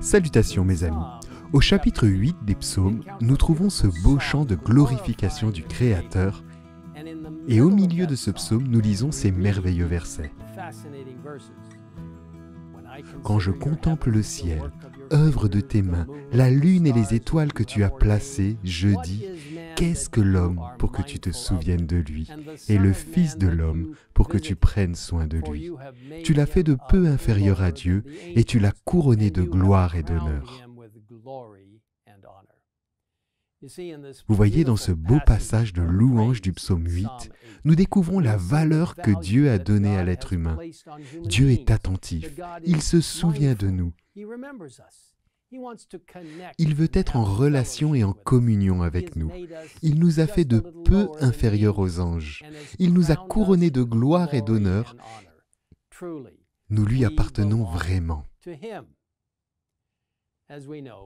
Salutations mes amis. Au chapitre 8 des psaumes, nous trouvons ce beau chant de glorification du Créateur, et au milieu de ce psaume, nous lisons ces merveilleux versets. Quand je contemple le ciel, œuvre de tes mains, la lune et les étoiles que tu as placées, je dis, qu'est-ce que l'homme pour que tu te souviennes de lui, et le Fils de l'homme pour que tu prennes soin de lui? Tu l'as fait de peu inférieur à Dieu, et tu l'as couronné de gloire et d'honneur. Vous voyez, dans ce beau passage de louange du psaume 8, nous découvrons la valeur que Dieu a donnée à l'être humain. Dieu est attentif, il se souvient de nous. Il veut être en relation et en communion avec nous. Il nous a fait de peu inférieurs aux anges. Il nous a couronnés de gloire et d'honneur. Nous lui appartenons vraiment.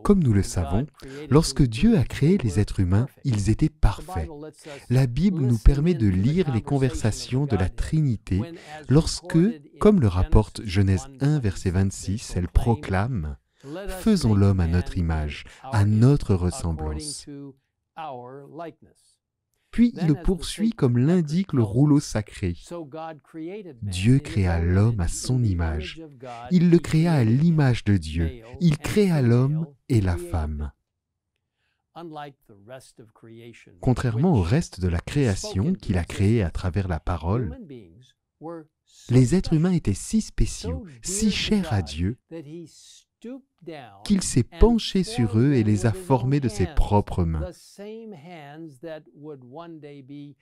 Comme nous le savons, lorsque Dieu a créé les êtres humains, ils étaient parfaits. La Bible nous permet de lire les conversations de la Trinité lorsque, comme le rapporte Genèse 1, verset 26, elle proclame ⁇ Faisons l'homme à notre image, à notre ressemblance ⁇ puis il poursuit comme l'indique le rouleau sacré. Dieu créa l'homme à son image. Il le créa à l'image de Dieu. Il créa l'homme et la femme. Contrairement au reste de la création qu'il a créée à travers la parole, les êtres humains étaient si spéciaux, si chers à Dieu, qu'il s'est penché sur eux et les a formés de ses propres mains.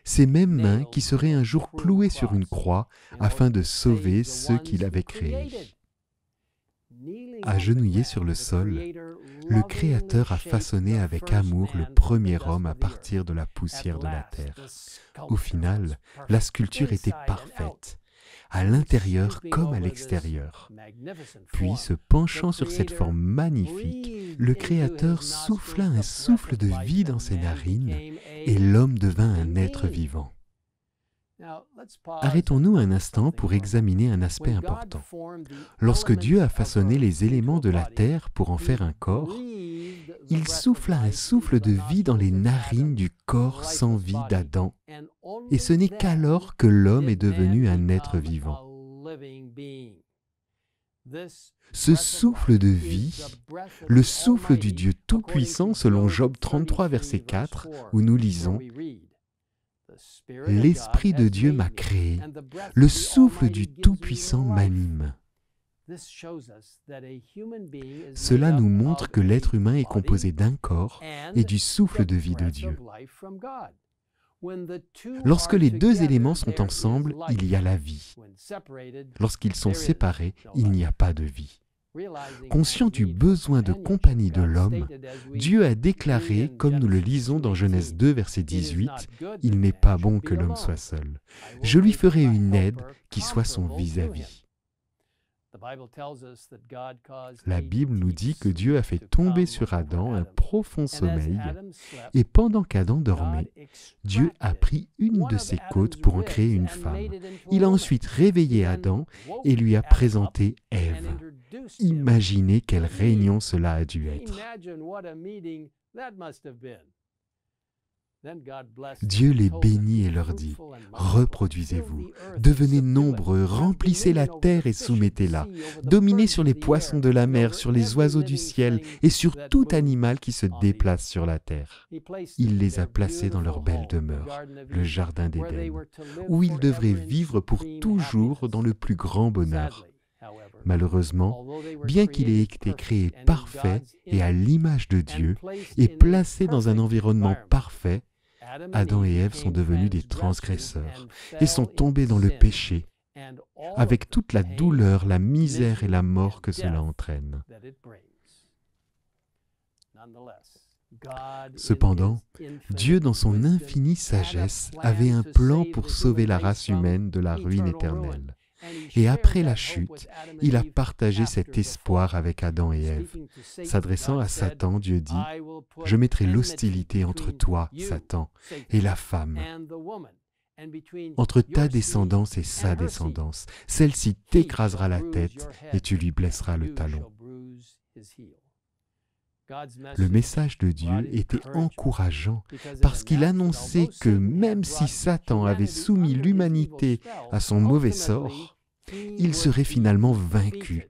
Ces mêmes mains qui seraient un jour clouées sur une croix afin de sauver ceux qu'il avait créés. Agenouillé sur le sol, le Créateur a façonné avec amour le premier homme à partir de la poussière de la terre. Au final, la sculpture était parfaite à l'intérieur comme à l'extérieur. Puis, se penchant sur cette forme magnifique, le Créateur souffla un souffle de vie dans ses narines et l'homme devint un être vivant. Arrêtons-nous un instant pour examiner un aspect important. Lorsque Dieu a façonné les éléments de la terre pour en faire un corps, il souffla un souffle de vie dans les narines du corps sans vie d'Adam, et ce n'est qu'alors que l'homme est devenu un être vivant. Ce souffle de vie, le souffle du Dieu Tout-Puissant selon Job 33, verset 4, où nous lisons L'Esprit de Dieu m'a créé, le souffle du Tout-Puissant m'anime. Cela nous montre que l'être humain est composé d'un corps et du souffle de vie de Dieu. Lorsque les deux éléments sont ensemble, il y a la vie. Lorsqu'ils sont séparés, il n'y a pas de vie. Conscient du besoin de compagnie de l'homme, Dieu a déclaré, comme nous le lisons dans Genèse 2, verset 18, Il n'est pas bon que l'homme soit seul. Je lui ferai une aide qui soit son vis-à-vis. -vis. La Bible nous dit que Dieu a fait tomber sur Adam un profond sommeil, et pendant qu'Adam dormait, Dieu a pris une de ses côtes pour en créer une femme. Il a ensuite réveillé Adam et lui a présenté Ève. Imaginez quelle réunion cela a dû être. Dieu les bénit et leur dit, Reproduisez-vous, devenez nombreux, remplissez la terre et soumettez-la, dominez sur les poissons de la mer, sur les oiseaux du ciel et sur tout animal qui se déplace sur la terre. Il les a placés dans leur belle demeure, le Jardin d'Éden, où ils devraient vivre pour toujours dans le plus grand bonheur. Malheureusement, bien qu'il ait été créé parfait et à l'image de Dieu et placé dans un environnement parfait, Adam et Ève sont devenus des transgresseurs et sont tombés dans le péché, avec toute la douleur, la misère et la mort que cela entraîne. Cependant, Dieu, dans son infinie sagesse, avait un plan pour sauver la race humaine de la ruine éternelle. Et après la chute, il a partagé cet espoir avec Adam et Ève. S'adressant à Satan, Dieu dit, Je mettrai l'hostilité entre toi, Satan, et la femme, entre ta descendance et sa descendance. Celle-ci t'écrasera la tête et tu lui blesseras le talon. Le message de Dieu était encourageant parce qu'il annonçait que même si Satan avait soumis l'humanité à son mauvais sort, il serait finalement vaincu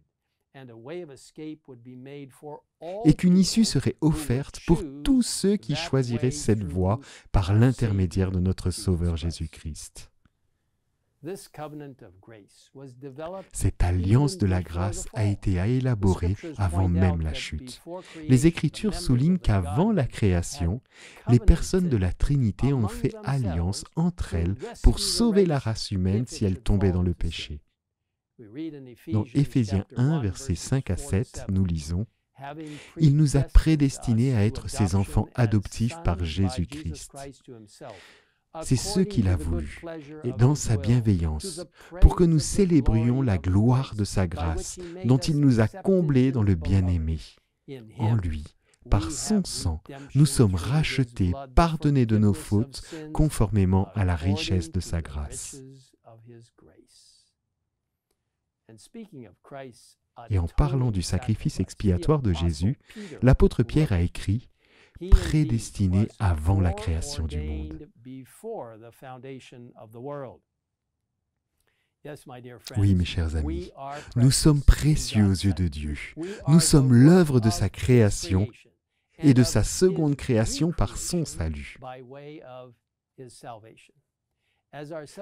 et qu'une issue serait offerte pour tous ceux qui choisiraient cette voie par l'intermédiaire de notre Sauveur Jésus-Christ. Cette alliance de la grâce a été élaborée avant même la chute. Les Écritures soulignent qu'avant la création, les personnes de la Trinité ont fait alliance entre elles pour sauver la race humaine si elle tombait dans le péché. Dans Éphésiens 1, versets 5 à 7, nous lisons Il nous a prédestinés à être ses enfants adoptifs par Jésus-Christ. C'est ce qu'il a voulu, et dans sa bienveillance, pour que nous célébrions la gloire de sa grâce, dont il nous a comblés dans le bien-aimé. En lui, par son sang, nous sommes rachetés, pardonnés de nos fautes, conformément à la richesse de sa grâce. Et en parlant du sacrifice expiatoire de Jésus, l'apôtre Pierre a écrit prédestiné avant la création du monde. Oui, mes chers amis, nous sommes précieux aux yeux de Dieu. Nous sommes l'œuvre de sa création et de sa seconde création par son salut.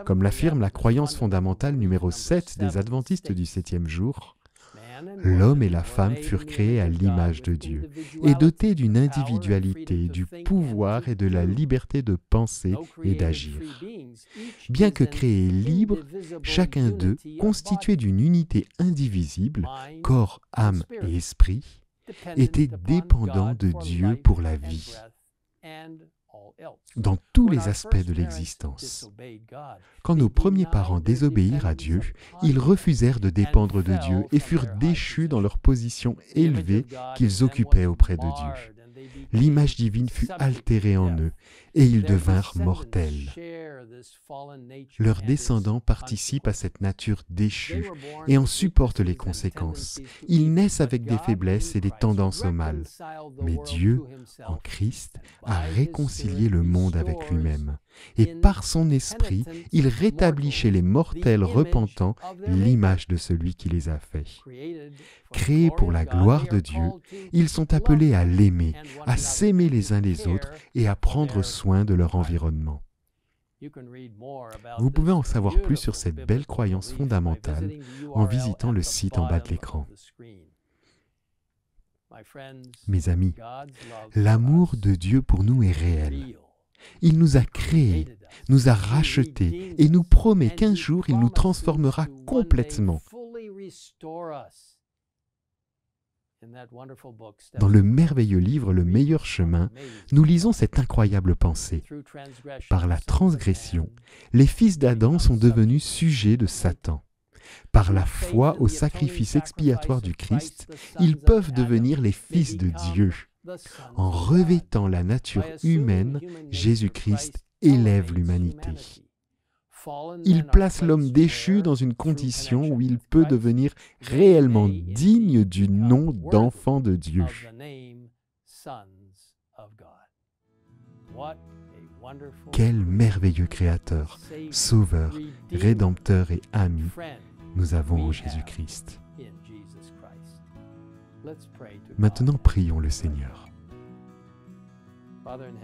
Comme l'affirme la croyance fondamentale numéro 7 des adventistes du septième jour, L'homme et la femme furent créés à l'image de Dieu et dotés d'une individualité, du pouvoir et de la liberté de penser et d'agir. Bien que créés libres, chacun d'eux, constitué d'une unité indivisible, corps, âme et esprit, était dépendant de Dieu pour la vie dans tous les aspects de l'existence. Quand nos premiers parents désobéirent à Dieu, ils refusèrent de dépendre de Dieu et furent déchus dans leur position élevée qu'ils occupaient auprès de Dieu l'image divine fut altérée en eux, et ils devinrent mortels. Leurs descendants participent à cette nature déchue et en supportent les conséquences. Ils naissent avec des faiblesses et des tendances au mal. Mais Dieu, en Christ, a réconcilié le monde avec lui-même. Et par son esprit, il rétablit chez les mortels repentants l'image de celui qui les a faits. Créés pour la gloire de Dieu, ils sont appelés à l'aimer, à s'aimer les uns les autres et à prendre soin de leur environnement. Vous pouvez en savoir plus sur cette belle croyance fondamentale en visitant le site en bas de l'écran. Mes amis, l'amour de Dieu pour nous est réel. Il nous a créés, nous a rachetés et nous promet qu'un jour il nous transformera complètement. Dans le merveilleux livre Le meilleur chemin, nous lisons cette incroyable pensée. Par la transgression, les fils d'Adam sont devenus sujets de Satan. Par la foi au sacrifice expiatoire du Christ, ils peuvent devenir les fils de Dieu. En revêtant la nature humaine, Jésus-Christ élève l'humanité. Il place l'homme déchu dans une condition où il peut devenir réellement digne du nom d'enfant de Dieu. Quel merveilleux Créateur, Sauveur, Rédempteur et ami. nous avons en Jésus-Christ. Maintenant prions le Seigneur.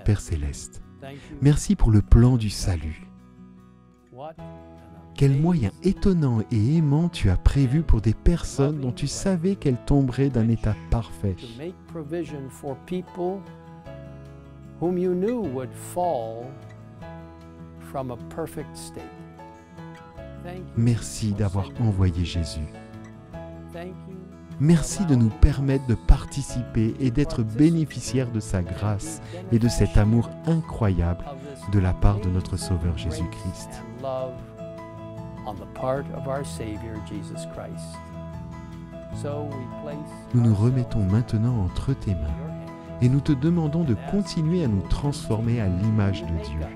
Père céleste, merci pour le plan du salut quel moyen étonnant et aimant tu as prévu pour des personnes dont tu savais qu'elles tomberaient d'un état parfait. Merci d'avoir envoyé Jésus. Merci de nous permettre de participer et d'être bénéficiaires de sa grâce et de cet amour incroyable de la part de notre Sauveur Jésus-Christ. Nous nous remettons maintenant entre tes mains et nous te demandons de continuer à nous transformer à l'image de Dieu.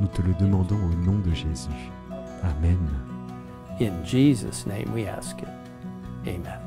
Nous te le demandons au nom de Jésus. Amen. Name. Amen.